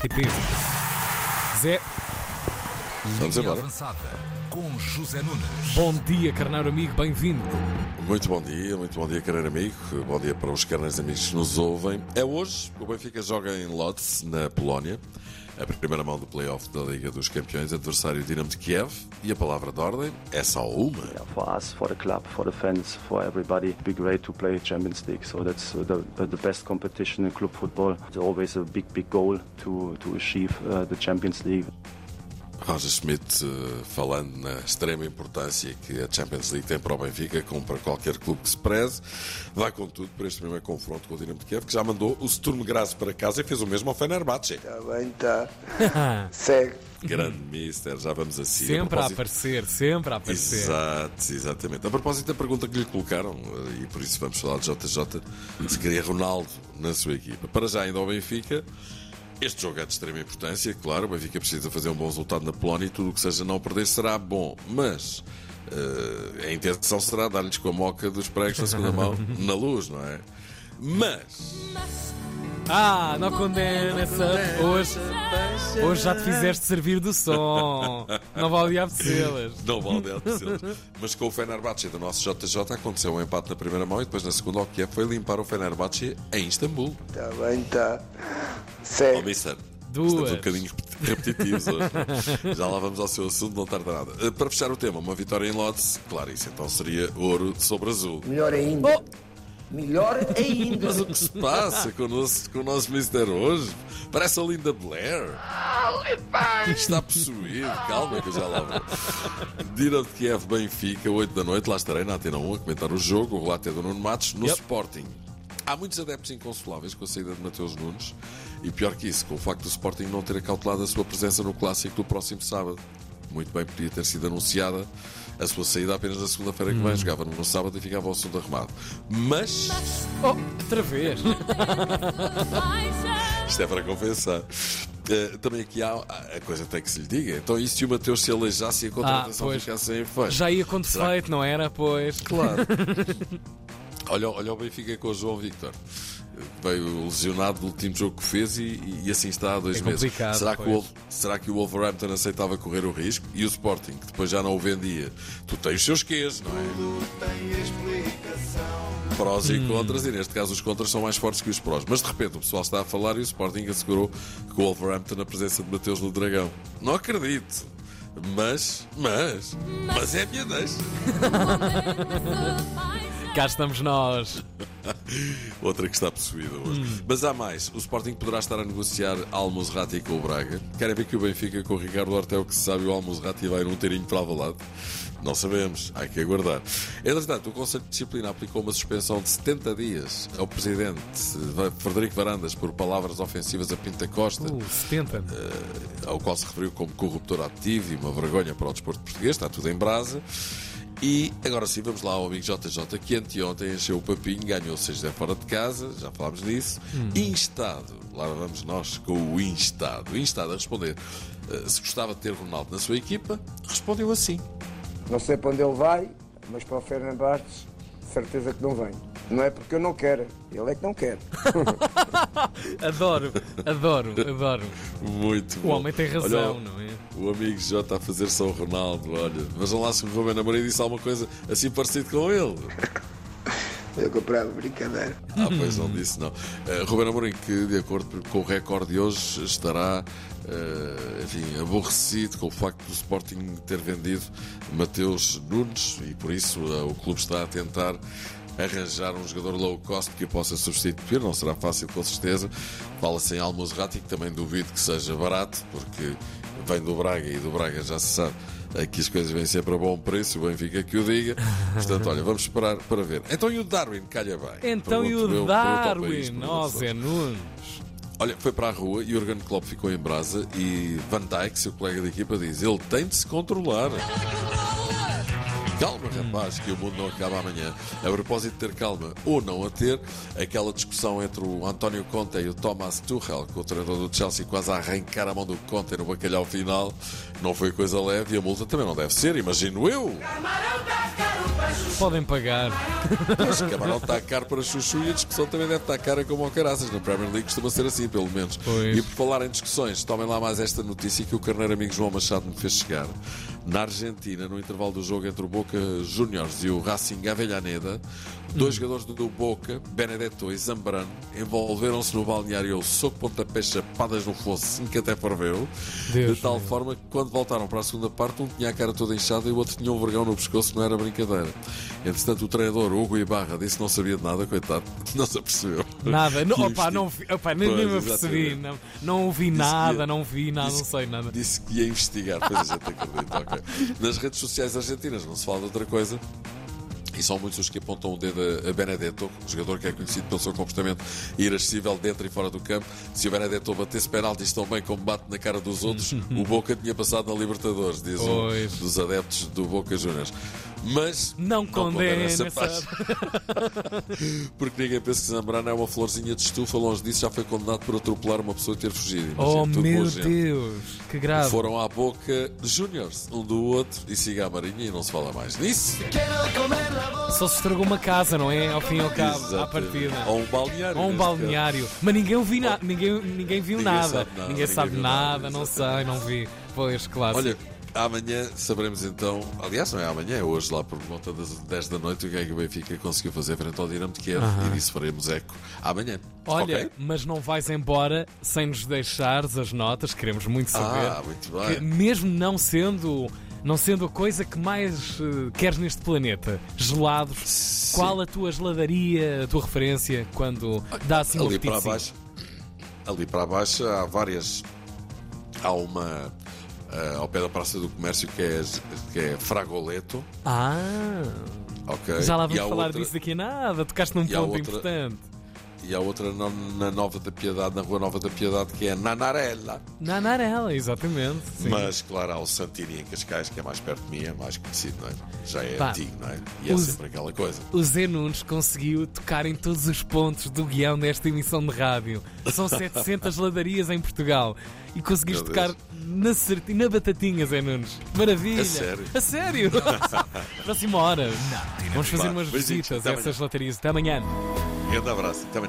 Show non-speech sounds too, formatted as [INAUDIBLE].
RTP. Zé, Vamos embora. com José Nunes. bom dia, carneiro amigo, bem-vindo. Muito bom dia, muito bom dia, querido amigo. Bom dia para os carneiros amigos que nos ouvem. É hoje, o Benfica joga em Lodz, na Polónia. A primeira mão do play-off da Liga dos Campeões, adversário Dinamo de Kiev. E a palavra de ordem é só uma. Yeah, for us, for the club, for the fans, for everybody, it'd be great to play Champions League. So that's the, the best competition in club football. It's always a big, big goal to, to achieve uh, the Champions League. Roger Schmidt eh, falando na extrema importância que a Champions League tem para o Benfica, como para qualquer clube que se preze. Vai com tudo para este primeiro confronto com o Dinamo de Kiev, que já mandou o Sturm Graz para casa e fez o mesmo ao Fenerbahçe. Está bem, está. [LAUGHS] Segue. Grande mister, já vamos assim. Sempre a propósito- aparecer, sempre a aparecer. Exato, exatamente. A propósito da pergunta que lhe colocaram, eh, e por isso vamos falar de JJ, se queria Ronaldo na sua equipa. Para já, ainda ao Benfica, este jogo é de extrema importância, claro. O Benfica precisa fazer um bom resultado na Polónia e tudo o que seja não perder será bom. Mas eh, a intenção será dar-lhes com a moca dos pregos na segunda mão [LAUGHS] na luz, não é? Mas Ah, não condena essa. Hoje, hoje já te fizeste servir do som. Não vale diabo-las. [LAUGHS] Não vale a Mas com o Fenerbahçe do nosso JJ aconteceu um empate na primeira mão e depois na segunda o que é foi limpar o Fenerbahçe em Istambul. Está bem, está. Oh, Segue. mister. Duas. Estamos um bocadinho repetitivos hoje. [LAUGHS] Já lá vamos ao seu assunto, não tarda nada. Uh, Para fechar o tema, uma vitória em Lodz, claro, isso então seria ouro sobre azul. Melhor ainda. Melhor ainda. Mas o que se passa com o nosso, com o nosso Mister hoje? Parece a Linda Blair. Está possuído, calma que eu já lá vou. Dinamo de Kiev Benfica, 8 da noite, lá estarei na Antena 1 a comentar o jogo. O relato é do Nuno Matos no Yep. Sporting. Há muitos adeptos inconsoláveis com a saída de Mateus Nunes e pior que isso, com o facto do Sporting não ter acautelado a sua presença no clássico do próximo sábado. Muito bem podia ter sido anunciada a sua saída apenas na segunda-feira que vem. Jogava no sábado e ficava ao assunto arrumado. Mas Oh, outra vez. [LAUGHS] isto é para compensar. Eh, também aqui há a coisa tem que se lhe diga. Então, e se o Mateus se aleijasse e a contratação Ah, ficasse sem efeito? Já ia com defeito, não era? Pois. Claro. [LAUGHS] olha, olha o Benfica com o João Victor. Veio lesionado no último jogo que fez e, e assim está há dois É meses. Será que, o, será que o Wolverhampton aceitava correr o risco? E o Sporting, que depois já não o vendia? Tu tens os seus quês, não é? Prós Hum. e contras, e neste caso os contras são mais fortes que os prós. Mas de repente o pessoal está a falar e o Sporting assegurou que o Wolverhampton na presença de Mateus no Dragão. Não acredito. Mas, mas, mas é a minha deixa. [LAUGHS] Cá estamos nós. Outra que está possuída hoje. Mas há mais. O Sporting poderá estar a negociar Almozrati com o Braga. Querem ver que o Benfica com o Ricardo Hortel que se sabe o Almozrati vai num teirinho para lado? Não sabemos. Há que aguardar. Entretanto, o Conselho de Disciplina aplicou uma suspensão de 70 dias ao Presidente Frederico Varandas por palavras ofensivas a Pinta Costa. Uh, 70. ao qual se referiu como corruptor ativo e uma vergonha para o desporto português, está tudo em brasa. E agora sim, vamos lá ao amigo JJ, que anteontem encheu o papinho, ganhou 6 fora de casa, já falámos disso. Instado, lá vamos nós com o Instado. Instado a responder eh, se gostava de ter Ronaldo na sua equipa, respondeu assim. Não sei para onde ele vai, mas para o Fernandes, certeza que não vem. Não é porque eu não quero, ele é que não quer. [LAUGHS] Adoro, adoro, adoro. Muito O bom. homem tem razão, Olha, não é? O amigo J a fazer São Ronaldo, olha. Vejam lá se o Rubén Amorim disse alguma coisa assim parecido com ele. Eu comprava brincadeira. Ah, pois não disse não. Uh, Ruben Amorim, que de acordo com o recorde de hoje estará uh, enfim, aborrecido com o facto do Sporting ter vendido Mateus Nunes e por isso uh, o clube está a tentar arranjar um jogador low cost que o possa substituir. Não será fácil, com certeza. Fala-se em Almozrati, que também duvido que seja barato, porque vem do Braga e do Braga já se sabe Aqui as coisas vêm sempre a bom preço, o Benfica que o diga. Portanto, olha, vamos esperar para ver. Então e o Darwin calha bem? Então e o Darwin? Zé outros. Nunes. Olha, foi para a rua e Jurgen Klopp ficou em brasa e Van Dijk, seu colega de equipa, diz ele tem de se controlar. Calma, rapaz, que o mundo não acaba amanhã. A propósito de ter calma ou não a ter, aquela discussão entre o António Conte e o Thomas Tuchel, com o treinador do Chelsea quase a arrancar a mão do Conte no bacalhau final, não foi coisa leve e a multa também não deve ser, imagino eu. Podem pagar. Mas o camarão está caro para chuchu e a discussão também deve estar cara como ao caraças. Na Premier League costuma ser assim, pelo menos. Pois. E por falar em discussões, tomem lá mais esta notícia que o carneiro amigo João Machado me fez chegar. Na Argentina, no intervalo do jogo entre o Boca Juniors e o Racing Avellaneda, dois jogadores do Boca, Benedetto e Zambrano, envolveram-se no balneário ao soco pontapé chapadas no fosso, que até ferveu, Deus de tal meu. forma que quando voltaram para a segunda parte, um tinha a cara toda inchada e o outro tinha um vergão no pescoço, não era brincadeira. Entretanto, o treinador Hugo Ibarra disse que não sabia de nada, coitado, [LAUGHS] não se apercebeu. Nada. Não, opa, não, opa, nem, nem me Pois, apercebi. Não, não ouvi Disse nada, ia- não vi nada, disse não sei nada. Disse que ia investigar, pois a gente acredita, ok. [LAUGHS] Nas redes sociais argentinas não se fala de outra coisa. E são muitos os que apontam o dedo a Benedetto, jogador que é conhecido pelo seu comportamento irascível dentro e fora do campo. Se o Benedetto batesse penaltis tão bem como bate na cara dos outros, o Boca tinha passado na Libertadores, diz um dos adeptos do Boca Juniors. Mas Não condena essa parte. [LAUGHS] Porque ninguém pensa que Zambrano é uma florzinha de estufa, longe disso já foi condenado por atropelar uma pessoa e ter fugido. Imagina, Oh meu gente. Deus, que grave. Foram à boca Júniors, um do outro, e siga a Marinha e não se fala mais nisso. Só se estragou uma casa, não é? Ao fim e ao cabo, à Exatamente. partida. Ou um balneário. Ou um balneário. Mas ninguém ouviu nada, ninguém, ninguém viu Ninguém nada. sabe nada, Ninguém sabe viu nada, nada, não sei, não vi. Pois, claro. caso. Olha, amanhã saberemos então. Aliás, não é amanhã, é hoje, lá por volta das 10 da noite, o que é que o Benfica conseguiu fazer frente ao Dinamo de Kiev. E disso faremos eco amanhã. Olha, Ok? mas não vais embora sem nos deixares as notas, queremos muito saber. Ah, muito bem. mesmo não sendo, não sendo a coisa que mais eh, queres neste planeta, gelados, Sim. qual a tua geladaria, a tua referência quando dá assim um ali para apetitezinho? baixo ali para baixo há várias há uma ah, ao pé da Praça do Comércio que é, que é Fragoleto Ah, ok já lá vamos falar outra, disso daqui a nada, tocaste num ponto outra- importante. E há outra na, na Nova da Piedade na Rua Nova da Piedade que é Nanarela Na Narela, exatamente. sim. mas claro há o Santini em Cascais que é mais perto de mim é mais conhecido não é? já é Pá, antigo não é? e é os- sempre aquela coisa O Zé Nunes conseguiu tocar em todos os pontos do guião desta emissão de rádio. São [LAUGHS] 700 ladarias em Portugal. E conseguiste tocar na, na batatinha, Zé Nunes. Maravilha. A sério? A sério? [LAUGHS] Próxima hora. Vamos fazer umas visitas a essas latarias. Até amanhã. grande abraço até amanhã